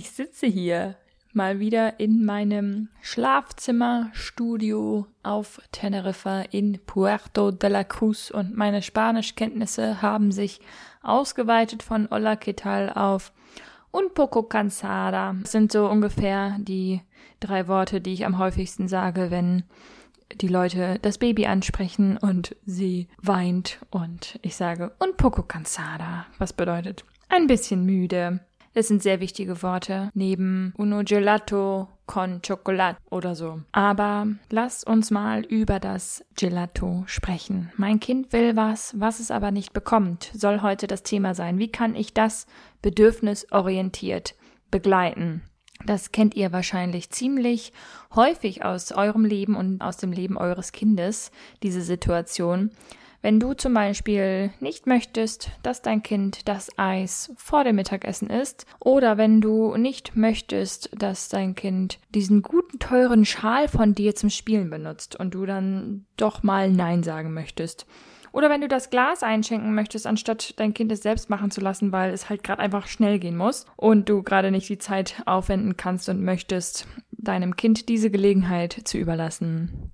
Ich sitze hier mal wieder in meinem Schlafzimmerstudio auf Teneriffa in Puerto de la Cruz und meine Spanischkenntnisse haben sich ausgeweitet von Hola, ¿qué tal auf un poco cansada. Das sind so ungefähr die drei Worte, die ich am häufigsten sage, wenn die Leute das Baby ansprechen und sie weint und ich sage un poco cansada, was bedeutet ein bisschen müde. Das sind sehr wichtige Worte neben uno gelato con chocolate oder so. Aber lass uns mal über das Gelato sprechen. Mein Kind will was, was es aber nicht bekommt, soll heute das Thema sein. Wie kann ich das bedürfnisorientiert begleiten? Das kennt ihr wahrscheinlich ziemlich häufig aus eurem Leben und aus dem Leben eures Kindes, diese Situation. Wenn du zum Beispiel nicht möchtest, dass dein Kind das Eis vor dem Mittagessen isst, oder wenn du nicht möchtest, dass dein Kind diesen guten, teuren Schal von dir zum Spielen benutzt und du dann doch mal Nein sagen möchtest. Oder wenn du das Glas einschenken möchtest, anstatt dein Kind es selbst machen zu lassen, weil es halt gerade einfach schnell gehen muss und du gerade nicht die Zeit aufwenden kannst und möchtest, deinem Kind diese Gelegenheit zu überlassen.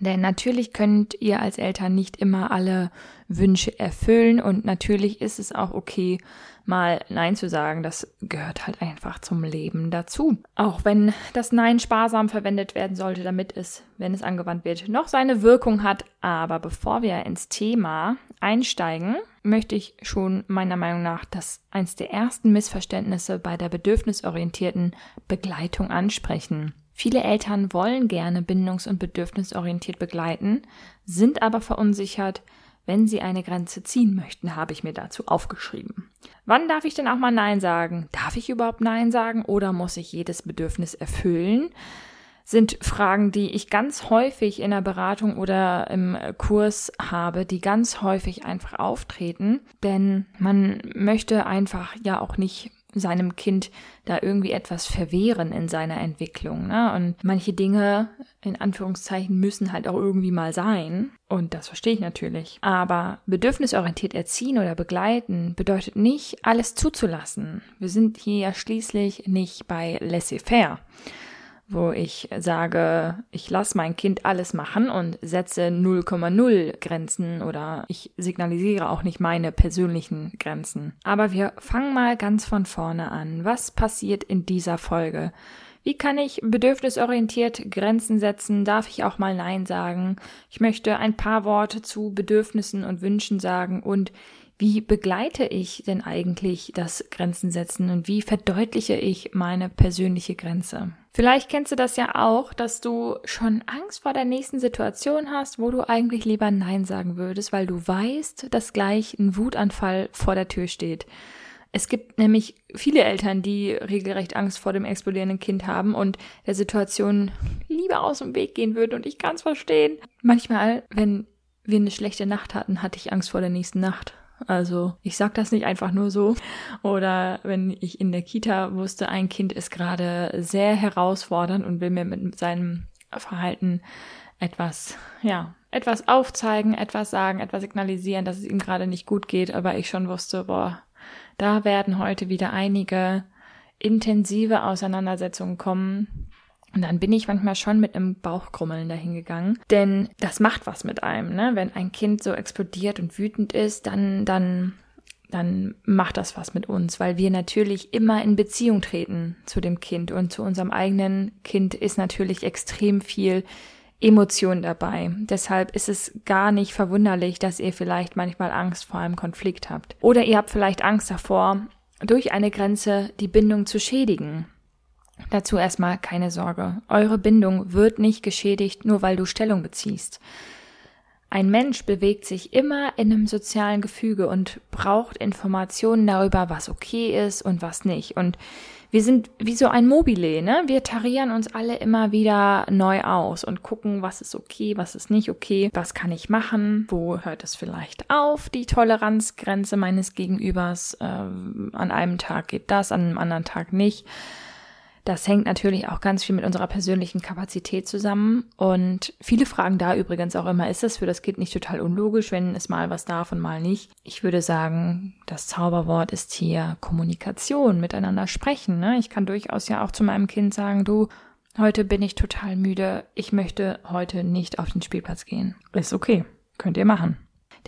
Denn natürlich könnt ihr als Eltern nicht immer alle Wünsche erfüllen und natürlich ist es auch okay, mal Nein zu sagen. Das gehört halt einfach zum Leben dazu. Auch wenn das Nein sparsam verwendet werden sollte, damit es, wenn es angewandt wird, noch seine Wirkung hat. Aber bevor wir ins Thema einsteigen, möchte ich schon meiner Meinung nach das eins der ersten Missverständnisse bei der bedürfnisorientierten Begleitung ansprechen. Viele Eltern wollen gerne bindungs- und bedürfnisorientiert begleiten, sind aber verunsichert, wenn sie eine Grenze ziehen möchten, habe ich mir dazu aufgeschrieben. Wann darf ich denn auch mal Nein sagen? Darf ich überhaupt Nein sagen oder muss ich jedes Bedürfnis erfüllen? Sind Fragen, die ich ganz häufig in der Beratung oder im Kurs habe, die ganz häufig einfach auftreten, denn man möchte einfach ja auch nicht seinem Kind da irgendwie etwas verwehren in seiner Entwicklung. Ne? Und manche Dinge, in Anführungszeichen, müssen halt auch irgendwie mal sein. Und das verstehe ich natürlich. Aber bedürfnisorientiert erziehen oder begleiten bedeutet nicht, alles zuzulassen. Wir sind hier ja schließlich nicht bei laissez-faire wo ich sage, ich lasse mein Kind alles machen und setze 0,0 Grenzen oder ich signalisiere auch nicht meine persönlichen Grenzen. Aber wir fangen mal ganz von vorne an. Was passiert in dieser Folge? Wie kann ich bedürfnisorientiert Grenzen setzen? Darf ich auch mal Nein sagen? Ich möchte ein paar Worte zu Bedürfnissen und Wünschen sagen und wie begleite ich denn eigentlich das Grenzen setzen und wie verdeutliche ich meine persönliche Grenze? Vielleicht kennst du das ja auch, dass du schon Angst vor der nächsten Situation hast, wo du eigentlich lieber Nein sagen würdest, weil du weißt, dass gleich ein Wutanfall vor der Tür steht. Es gibt nämlich viele Eltern, die regelrecht Angst vor dem explodierenden Kind haben und der Situation lieber aus dem Weg gehen würden und ich kann es verstehen. Manchmal, wenn wir eine schlechte Nacht hatten, hatte ich Angst vor der nächsten Nacht. Also ich sag das nicht einfach nur so. Oder wenn ich in der Kita wusste, ein Kind ist gerade sehr herausfordernd und will mir mit seinem Verhalten etwas, ja, etwas aufzeigen, etwas sagen, etwas signalisieren, dass es ihm gerade nicht gut geht, aber ich schon wusste, boah, da werden heute wieder einige intensive Auseinandersetzungen kommen, und dann bin ich manchmal schon mit einem Bauchkrummeln dahingegangen. Denn das macht was mit einem, ne? Wenn ein Kind so explodiert und wütend ist, dann, dann, dann macht das was mit uns, weil wir natürlich immer in Beziehung treten zu dem Kind und zu unserem eigenen Kind ist natürlich extrem viel Emotion dabei. Deshalb ist es gar nicht verwunderlich, dass ihr vielleicht manchmal Angst vor einem Konflikt habt. Oder ihr habt vielleicht Angst davor, durch eine Grenze die Bindung zu schädigen. Dazu erstmal keine Sorge. Eure Bindung wird nicht geschädigt, nur weil du Stellung beziehst. Ein Mensch bewegt sich immer in einem sozialen Gefüge und braucht Informationen darüber, was okay ist und was nicht. Und wir sind wie so ein Mobile, ne? Wir tarieren uns alle immer wieder neu aus und gucken, was ist okay, was ist nicht okay, was kann ich machen, wo hört es vielleicht auf, die Toleranzgrenze meines Gegenübers. Äh, an einem Tag geht das, an einem anderen Tag nicht. Das hängt natürlich auch ganz viel mit unserer persönlichen Kapazität zusammen. Und viele fragen da übrigens auch immer, ist das für das Kind nicht total unlogisch, wenn es mal was darf und mal nicht? Ich würde sagen, das Zauberwort ist hier Kommunikation, miteinander sprechen. Ne? Ich kann durchaus ja auch zu meinem Kind sagen, du, heute bin ich total müde, ich möchte heute nicht auf den Spielplatz gehen. Ist okay, könnt ihr machen.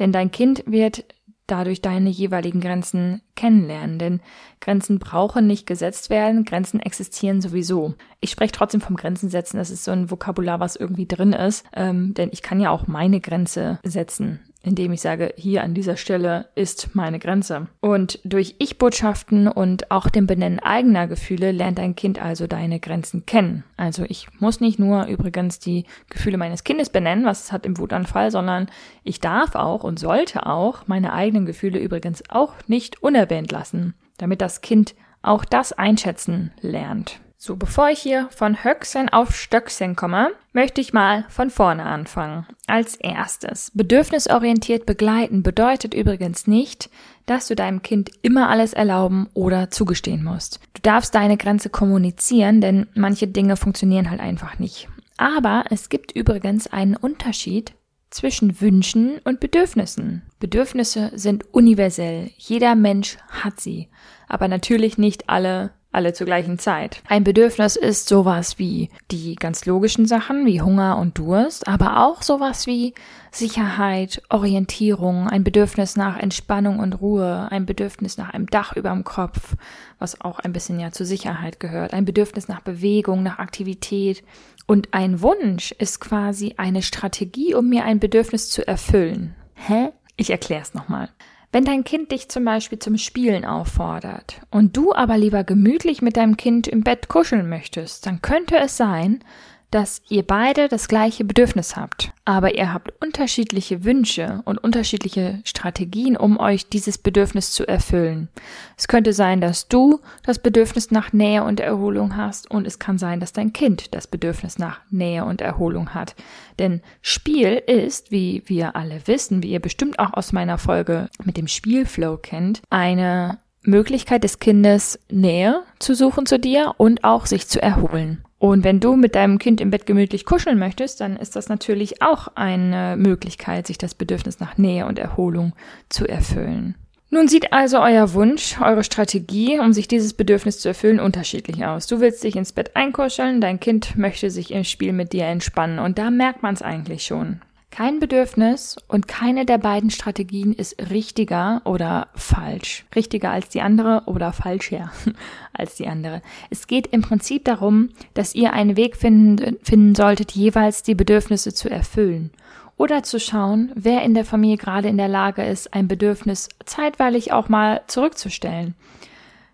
Denn dein Kind wird dadurch deine jeweiligen Grenzen kennenlernen. Denn Grenzen brauchen nicht gesetzt werden, Grenzen existieren sowieso. Ich spreche trotzdem vom Grenzen setzen, das ist so ein Vokabular, was irgendwie drin ist, ähm, denn ich kann ja auch meine Grenze setzen indem ich sage, hier an dieser Stelle ist meine Grenze. Und durch Ich-Botschaften und auch dem Benennen eigener Gefühle lernt dein Kind also deine Grenzen kennen. Also ich muss nicht nur übrigens die Gefühle meines Kindes benennen, was es hat im Wutanfall, sondern ich darf auch und sollte auch meine eigenen Gefühle übrigens auch nicht unerwähnt lassen, damit das Kind auch das einschätzen lernt. So, bevor ich hier von Höchsen auf Stöcksen komme, möchte ich mal von vorne anfangen. Als erstes, bedürfnisorientiert begleiten bedeutet übrigens nicht, dass du deinem Kind immer alles erlauben oder zugestehen musst. Du darfst deine Grenze kommunizieren, denn manche Dinge funktionieren halt einfach nicht. Aber es gibt übrigens einen Unterschied zwischen Wünschen und Bedürfnissen. Bedürfnisse sind universell. Jeder Mensch hat sie. Aber natürlich nicht alle alle zur gleichen Zeit. Ein Bedürfnis ist sowas wie die ganz logischen Sachen wie Hunger und Durst, aber auch sowas wie Sicherheit, Orientierung, ein Bedürfnis nach Entspannung und Ruhe, ein Bedürfnis nach einem Dach über dem Kopf, was auch ein bisschen ja zur Sicherheit gehört, ein Bedürfnis nach Bewegung, nach Aktivität. Und ein Wunsch ist quasi eine Strategie, um mir ein Bedürfnis zu erfüllen. Hä? Ich erklär's nochmal. Wenn dein Kind dich zum Beispiel zum Spielen auffordert und du aber lieber gemütlich mit deinem Kind im Bett kuscheln möchtest, dann könnte es sein, dass ihr beide das gleiche Bedürfnis habt, aber ihr habt unterschiedliche Wünsche und unterschiedliche Strategien, um euch dieses Bedürfnis zu erfüllen. Es könnte sein, dass du das Bedürfnis nach Nähe und Erholung hast und es kann sein, dass dein Kind das Bedürfnis nach Nähe und Erholung hat. Denn Spiel ist, wie wir alle wissen, wie ihr bestimmt auch aus meiner Folge mit dem Spielflow kennt, eine Möglichkeit des Kindes Nähe zu suchen zu dir und auch sich zu erholen. Und wenn du mit deinem Kind im Bett gemütlich kuscheln möchtest, dann ist das natürlich auch eine Möglichkeit, sich das Bedürfnis nach Nähe und Erholung zu erfüllen. Nun sieht also euer Wunsch, eure Strategie, um sich dieses Bedürfnis zu erfüllen, unterschiedlich aus. Du willst dich ins Bett einkuscheln, dein Kind möchte sich im Spiel mit dir entspannen und da merkt man es eigentlich schon. Kein Bedürfnis und keine der beiden Strategien ist richtiger oder falsch. Richtiger als die andere oder falscher als die andere. Es geht im Prinzip darum, dass ihr einen Weg finden, finden solltet, jeweils die Bedürfnisse zu erfüllen. Oder zu schauen, wer in der Familie gerade in der Lage ist, ein Bedürfnis zeitweilig auch mal zurückzustellen.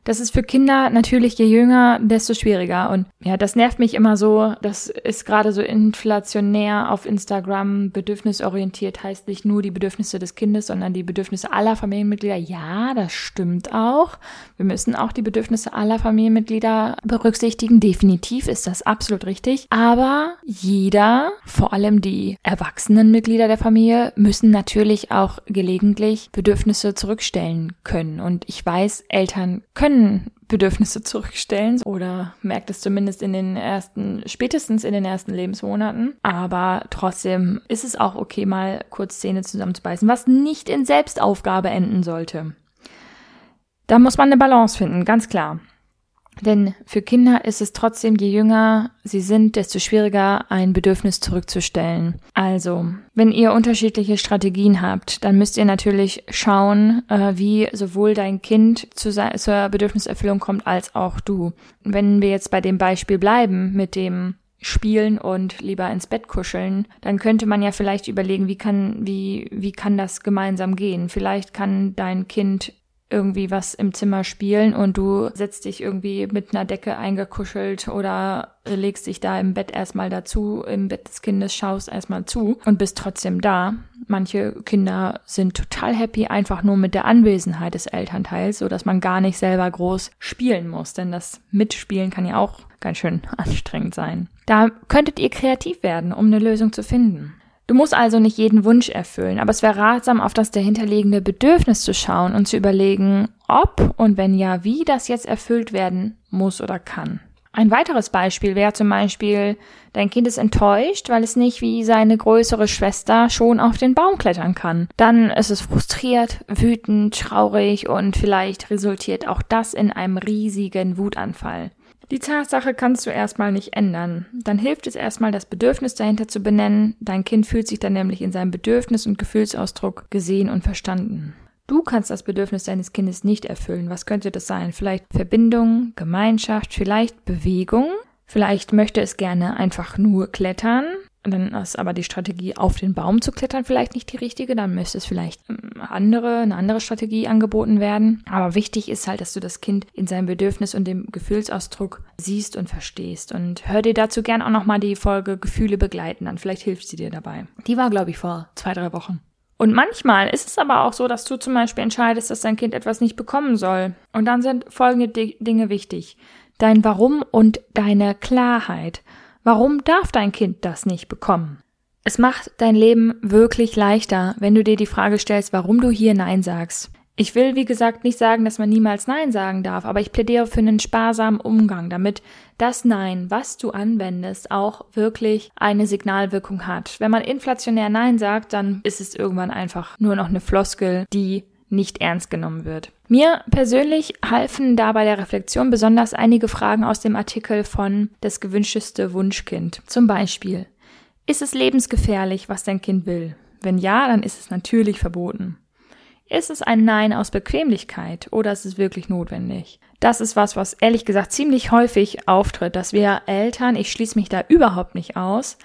Das ist für Kinder natürlich je jünger, desto schwieriger. Und ja, das nervt mich immer so. Das ist gerade so inflationär auf Instagram. Bedürfnisorientiert heißt nicht nur die Bedürfnisse des Kindes, sondern die Bedürfnisse aller Familienmitglieder. Ja, das stimmt auch. Wir müssen auch die Bedürfnisse aller Familienmitglieder berücksichtigen. Definitiv ist das absolut richtig. Aber jeder, vor allem die erwachsenen Mitglieder der Familie, müssen natürlich auch gelegentlich Bedürfnisse zurückstellen können. Und ich weiß, Eltern können können Bedürfnisse zurückstellen oder merkt es zumindest in den ersten, spätestens in den ersten Lebensmonaten. Aber trotzdem ist es auch okay, mal kurz Zähne zusammenzubeißen, was nicht in Selbstaufgabe enden sollte. Da muss man eine Balance finden, ganz klar. Denn für Kinder ist es trotzdem, je jünger sie sind, desto schwieriger, ein Bedürfnis zurückzustellen. Also, wenn ihr unterschiedliche Strategien habt, dann müsst ihr natürlich schauen, äh, wie sowohl dein Kind zu zur Bedürfniserfüllung kommt, als auch du. Wenn wir jetzt bei dem Beispiel bleiben mit dem spielen und lieber ins Bett kuscheln, dann könnte man ja vielleicht überlegen, wie kann, wie, wie kann das gemeinsam gehen? Vielleicht kann dein Kind irgendwie was im Zimmer spielen und du setzt dich irgendwie mit einer Decke eingekuschelt oder legst dich da im Bett erstmal dazu, im Bett des Kindes schaust erstmal zu und bist trotzdem da. Manche Kinder sind total happy einfach nur mit der Anwesenheit des Elternteils, so dass man gar nicht selber groß spielen muss, denn das Mitspielen kann ja auch ganz schön anstrengend sein. Da könntet ihr kreativ werden, um eine Lösung zu finden. Du musst also nicht jeden Wunsch erfüllen, aber es wäre ratsam, auf das dahinterliegende Bedürfnis zu schauen und zu überlegen, ob und wenn ja, wie das jetzt erfüllt werden muss oder kann. Ein weiteres Beispiel wäre zum Beispiel, dein Kind ist enttäuscht, weil es nicht wie seine größere Schwester schon auf den Baum klettern kann. Dann ist es frustriert, wütend, traurig und vielleicht resultiert auch das in einem riesigen Wutanfall. Die Tatsache kannst du erstmal nicht ändern. Dann hilft es erstmal, das Bedürfnis dahinter zu benennen. Dein Kind fühlt sich dann nämlich in seinem Bedürfnis und Gefühlsausdruck gesehen und verstanden. Du kannst das Bedürfnis deines Kindes nicht erfüllen. Was könnte das sein? Vielleicht Verbindung, Gemeinschaft, vielleicht Bewegung. Vielleicht möchte es gerne einfach nur klettern. Dann ist aber die Strategie, auf den Baum zu klettern, vielleicht nicht die richtige. Dann müsste es vielleicht ähm, andere, eine andere Strategie angeboten werden. Aber wichtig ist halt, dass du das Kind in seinem Bedürfnis und dem Gefühlsausdruck siehst und verstehst. Und hör dir dazu gern auch nochmal die Folge Gefühle begleiten an. Vielleicht hilft sie dir dabei. Die war, glaube ich, vor zwei, drei Wochen. Und manchmal ist es aber auch so, dass du zum Beispiel entscheidest, dass dein Kind etwas nicht bekommen soll. Und dann sind folgende Dinge wichtig. Dein Warum und deine Klarheit. Warum darf dein Kind das nicht bekommen? Es macht dein Leben wirklich leichter, wenn du dir die Frage stellst, warum du hier Nein sagst. Ich will, wie gesagt, nicht sagen, dass man niemals Nein sagen darf, aber ich plädiere für einen sparsamen Umgang, damit das Nein, was du anwendest, auch wirklich eine Signalwirkung hat. Wenn man inflationär Nein sagt, dann ist es irgendwann einfach nur noch eine Floskel, die nicht ernst genommen wird. Mir persönlich halfen da bei der Reflexion besonders einige Fragen aus dem Artikel von Das gewünschteste Wunschkind. Zum Beispiel, ist es lebensgefährlich, was dein Kind will? Wenn ja, dann ist es natürlich verboten. Ist es ein Nein aus Bequemlichkeit oder ist es wirklich notwendig? Das ist was, was ehrlich gesagt ziemlich häufig auftritt, dass wir Eltern, ich schließe mich da überhaupt nicht aus,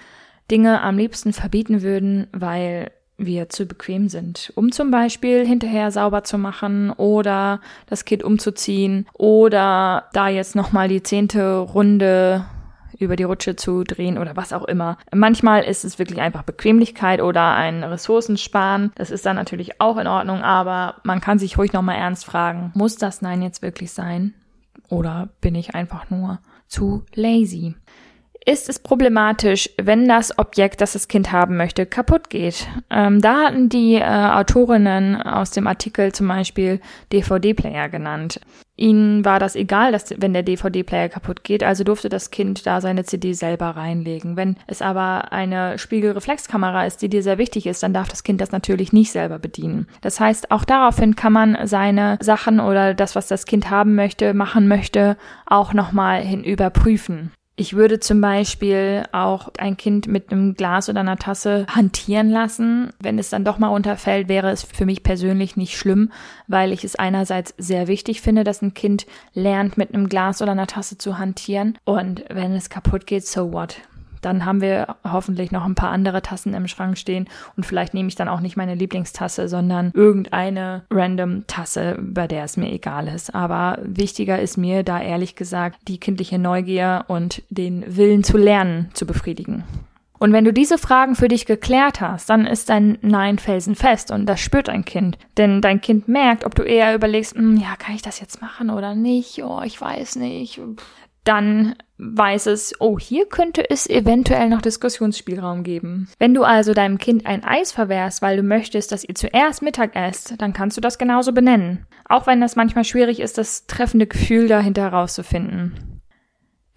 Dinge am liebsten verbieten würden, weil wir zu bequem sind, um zum Beispiel hinterher sauber zu machen oder das Kind umzuziehen oder da jetzt nochmal die zehnte Runde über die Rutsche zu drehen oder was auch immer. Manchmal ist es wirklich einfach Bequemlichkeit oder ein Ressourcensparen. Das ist dann natürlich auch in Ordnung, aber man kann sich ruhig nochmal ernst fragen, muss das Nein jetzt wirklich sein? Oder bin ich einfach nur zu lazy? Ist es problematisch, wenn das Objekt, das das Kind haben möchte, kaputt geht. Ähm, da hatten die äh, Autorinnen aus dem Artikel zum Beispiel DVD-Player genannt. Ihnen war das egal, dass, wenn der DVD-Player kaputt geht, also durfte das Kind da seine CD selber reinlegen. Wenn es aber eine Spiegelreflexkamera ist, die dir sehr wichtig ist, dann darf das Kind das natürlich nicht selber bedienen. Das heißt, auch daraufhin kann man seine Sachen oder das, was das Kind haben möchte, machen möchte, auch nochmal hin überprüfen. Ich würde zum Beispiel auch ein Kind mit einem Glas oder einer Tasse hantieren lassen. Wenn es dann doch mal runterfällt, wäre es für mich persönlich nicht schlimm, weil ich es einerseits sehr wichtig finde, dass ein Kind lernt, mit einem Glas oder einer Tasse zu hantieren. Und wenn es kaputt geht, so what? Dann haben wir hoffentlich noch ein paar andere Tassen im Schrank stehen und vielleicht nehme ich dann auch nicht meine Lieblingstasse, sondern irgendeine random Tasse, bei der es mir egal ist. Aber wichtiger ist mir da ehrlich gesagt die kindliche Neugier und den Willen zu lernen zu befriedigen. Und wenn du diese Fragen für dich geklärt hast, dann ist dein Nein felsenfest und das spürt dein Kind. Denn dein Kind merkt, ob du eher überlegst, hm, ja, kann ich das jetzt machen oder nicht? Oh, ich weiß nicht dann weiß es, oh, hier könnte es eventuell noch Diskussionsspielraum geben. Wenn du also deinem Kind ein Eis verwehrst, weil du möchtest, dass ihr zuerst Mittag esst, dann kannst du das genauso benennen. Auch wenn das manchmal schwierig ist, das treffende Gefühl dahinter herauszufinden.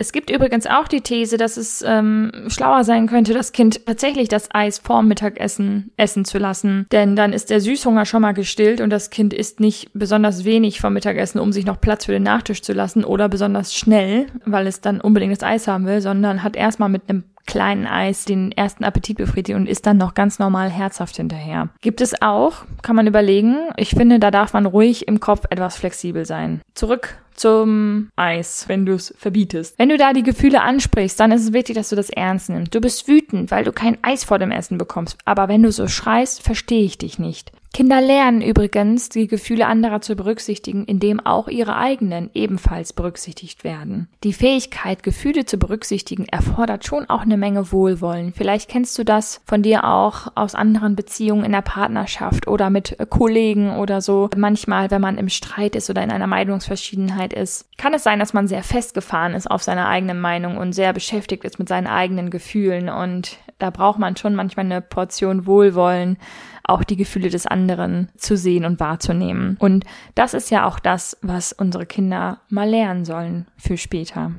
Es gibt übrigens auch die These, dass es ähm, schlauer sein könnte, das Kind tatsächlich das Eis vorm Mittagessen essen zu lassen. Denn dann ist der Süßhunger schon mal gestillt und das Kind isst nicht besonders wenig vom Mittagessen, um sich noch Platz für den Nachtisch zu lassen oder besonders schnell, weil es dann unbedingt das Eis haben will, sondern hat erstmal mit einem kleinen Eis den ersten Appetit befriedigt und ist dann noch ganz normal herzhaft hinterher. Gibt es auch, kann man überlegen. Ich finde, da darf man ruhig im Kopf etwas flexibel sein. Zurück zum Eis, wenn du es verbietest. Wenn du da die Gefühle ansprichst, dann ist es wichtig, dass du das ernst nimmst. Du bist wütend, weil du kein Eis vor dem Essen bekommst. Aber wenn du so schreist, verstehe ich dich nicht. Kinder lernen übrigens, die Gefühle anderer zu berücksichtigen, indem auch ihre eigenen ebenfalls berücksichtigt werden. Die Fähigkeit, Gefühle zu berücksichtigen, erfordert schon auch eine Menge Wohlwollen. Vielleicht kennst du das von dir auch aus anderen Beziehungen in der Partnerschaft oder mit Kollegen oder so. Manchmal, wenn man im Streit ist oder in einer Meinungsverschiedenheit ist, kann es sein, dass man sehr festgefahren ist auf seiner eigenen Meinung und sehr beschäftigt ist mit seinen eigenen Gefühlen. Und da braucht man schon manchmal eine Portion Wohlwollen auch die Gefühle des anderen zu sehen und wahrzunehmen. Und das ist ja auch das, was unsere Kinder mal lernen sollen für später.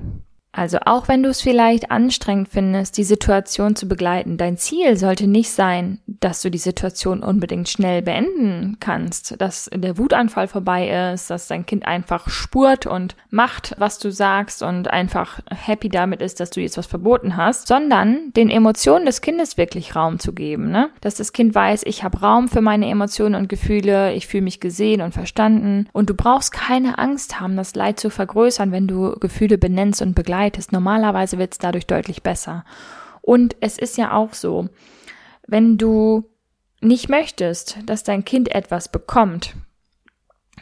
Also auch wenn du es vielleicht anstrengend findest, die Situation zu begleiten, dein Ziel sollte nicht sein, dass du die Situation unbedingt schnell beenden kannst, dass der Wutanfall vorbei ist, dass dein Kind einfach spurt und macht, was du sagst und einfach happy damit ist, dass du jetzt was verboten hast, sondern den Emotionen des Kindes wirklich Raum zu geben, ne? Dass das Kind weiß, ich habe Raum für meine Emotionen und Gefühle, ich fühle mich gesehen und verstanden und du brauchst keine Angst haben, das Leid zu vergrößern, wenn du Gefühle benennst und begleitest begleitest. Normalerweise wird es dadurch deutlich besser. Und es ist ja auch so, wenn du nicht möchtest, dass dein Kind etwas bekommt,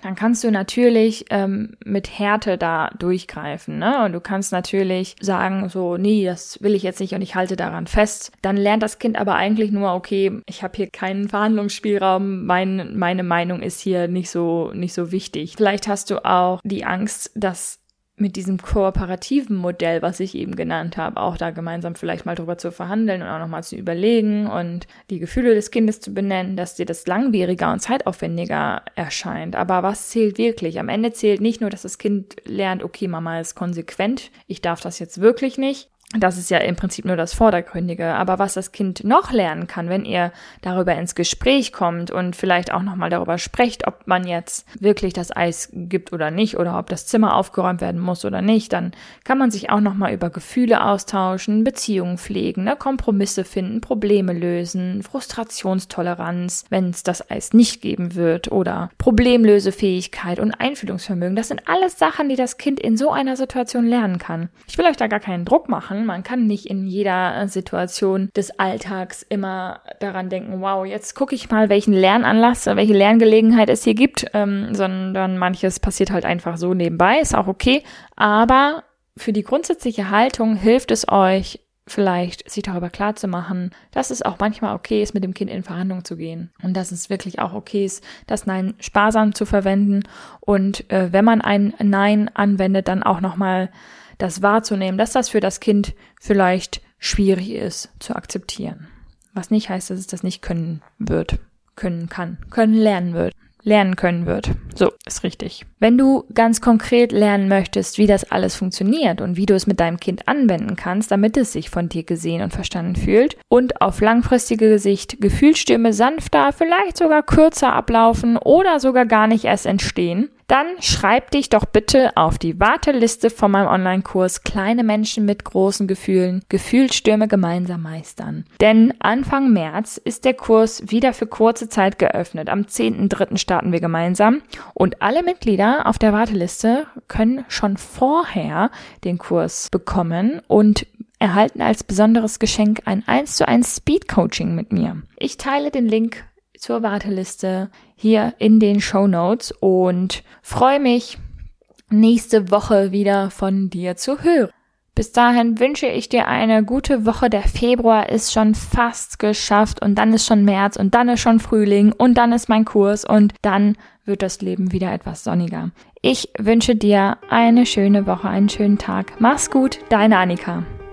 dann kannst du natürlich ähm, mit Härte da durchgreifen. Ne? Und du kannst natürlich sagen, so, nee, das will ich jetzt nicht und ich halte daran fest. Dann lernt das Kind aber eigentlich nur, okay, ich habe hier keinen Verhandlungsspielraum, mein, meine Meinung ist hier nicht so, nicht so wichtig. Vielleicht hast du auch die Angst, dass mit diesem kooperativen Modell, was ich eben genannt habe, auch da gemeinsam vielleicht mal drüber zu verhandeln und auch nochmal zu überlegen und die Gefühle des Kindes zu benennen, dass dir das langwieriger und zeitaufwendiger erscheint. Aber was zählt wirklich? Am Ende zählt nicht nur, dass das Kind lernt, okay, Mama ist konsequent, ich darf das jetzt wirklich nicht, das ist ja im Prinzip nur das Vordergründige. Aber was das Kind noch lernen kann, wenn ihr darüber ins Gespräch kommt und vielleicht auch nochmal darüber sprecht, ob man jetzt wirklich das Eis gibt oder nicht oder ob das Zimmer aufgeräumt werden muss oder nicht, dann kann man sich auch nochmal über Gefühle austauschen, Beziehungen pflegen, ne, Kompromisse finden, Probleme lösen, Frustrationstoleranz, wenn es das Eis nicht geben wird oder Problemlösefähigkeit und Einfühlungsvermögen. Das sind alles Sachen, die das Kind in so einer Situation lernen kann. Ich will euch da gar keinen Druck machen man kann nicht in jeder äh, Situation des Alltags immer daran denken, wow, jetzt gucke ich mal, welchen Lernanlass, äh, welche Lerngelegenheit es hier gibt, ähm, sondern manches passiert halt einfach so nebenbei, ist auch okay. Aber für die grundsätzliche Haltung hilft es euch, vielleicht sich darüber klar zu machen, dass es auch manchmal okay ist, mit dem Kind in Verhandlungen zu gehen. Und dass es wirklich auch okay ist, das Nein sparsam zu verwenden. Und äh, wenn man ein Nein anwendet, dann auch nochmal das wahrzunehmen, dass das für das Kind vielleicht schwierig ist zu akzeptieren. Was nicht heißt, dass es das nicht können wird, können kann, können lernen wird lernen können wird. So, ist richtig. Wenn du ganz konkret lernen möchtest, wie das alles funktioniert und wie du es mit deinem Kind anwenden kannst, damit es sich von dir gesehen und verstanden fühlt und auf langfristige Sicht Gefühlsstürme sanfter, vielleicht sogar kürzer ablaufen oder sogar gar nicht erst entstehen, dann schreib dich doch bitte auf die Warteliste von meinem Online-Kurs Kleine Menschen mit großen Gefühlen, Gefühlsstürme gemeinsam meistern. Denn Anfang März ist der Kurs wieder für kurze Zeit geöffnet. Am 10.3. starten wir gemeinsam und alle Mitglieder auf der Warteliste können schon vorher den Kurs bekommen und erhalten als besonderes Geschenk ein 1 zu 1 Speed Coaching mit mir. Ich teile den Link zur Warteliste hier in den Show Notes und freue mich, nächste Woche wieder von dir zu hören. Bis dahin wünsche ich dir eine gute Woche. Der Februar ist schon fast geschafft und dann ist schon März und dann ist schon Frühling und dann ist mein Kurs und dann wird das Leben wieder etwas sonniger. Ich wünsche dir eine schöne Woche, einen schönen Tag. Mach's gut, deine Annika.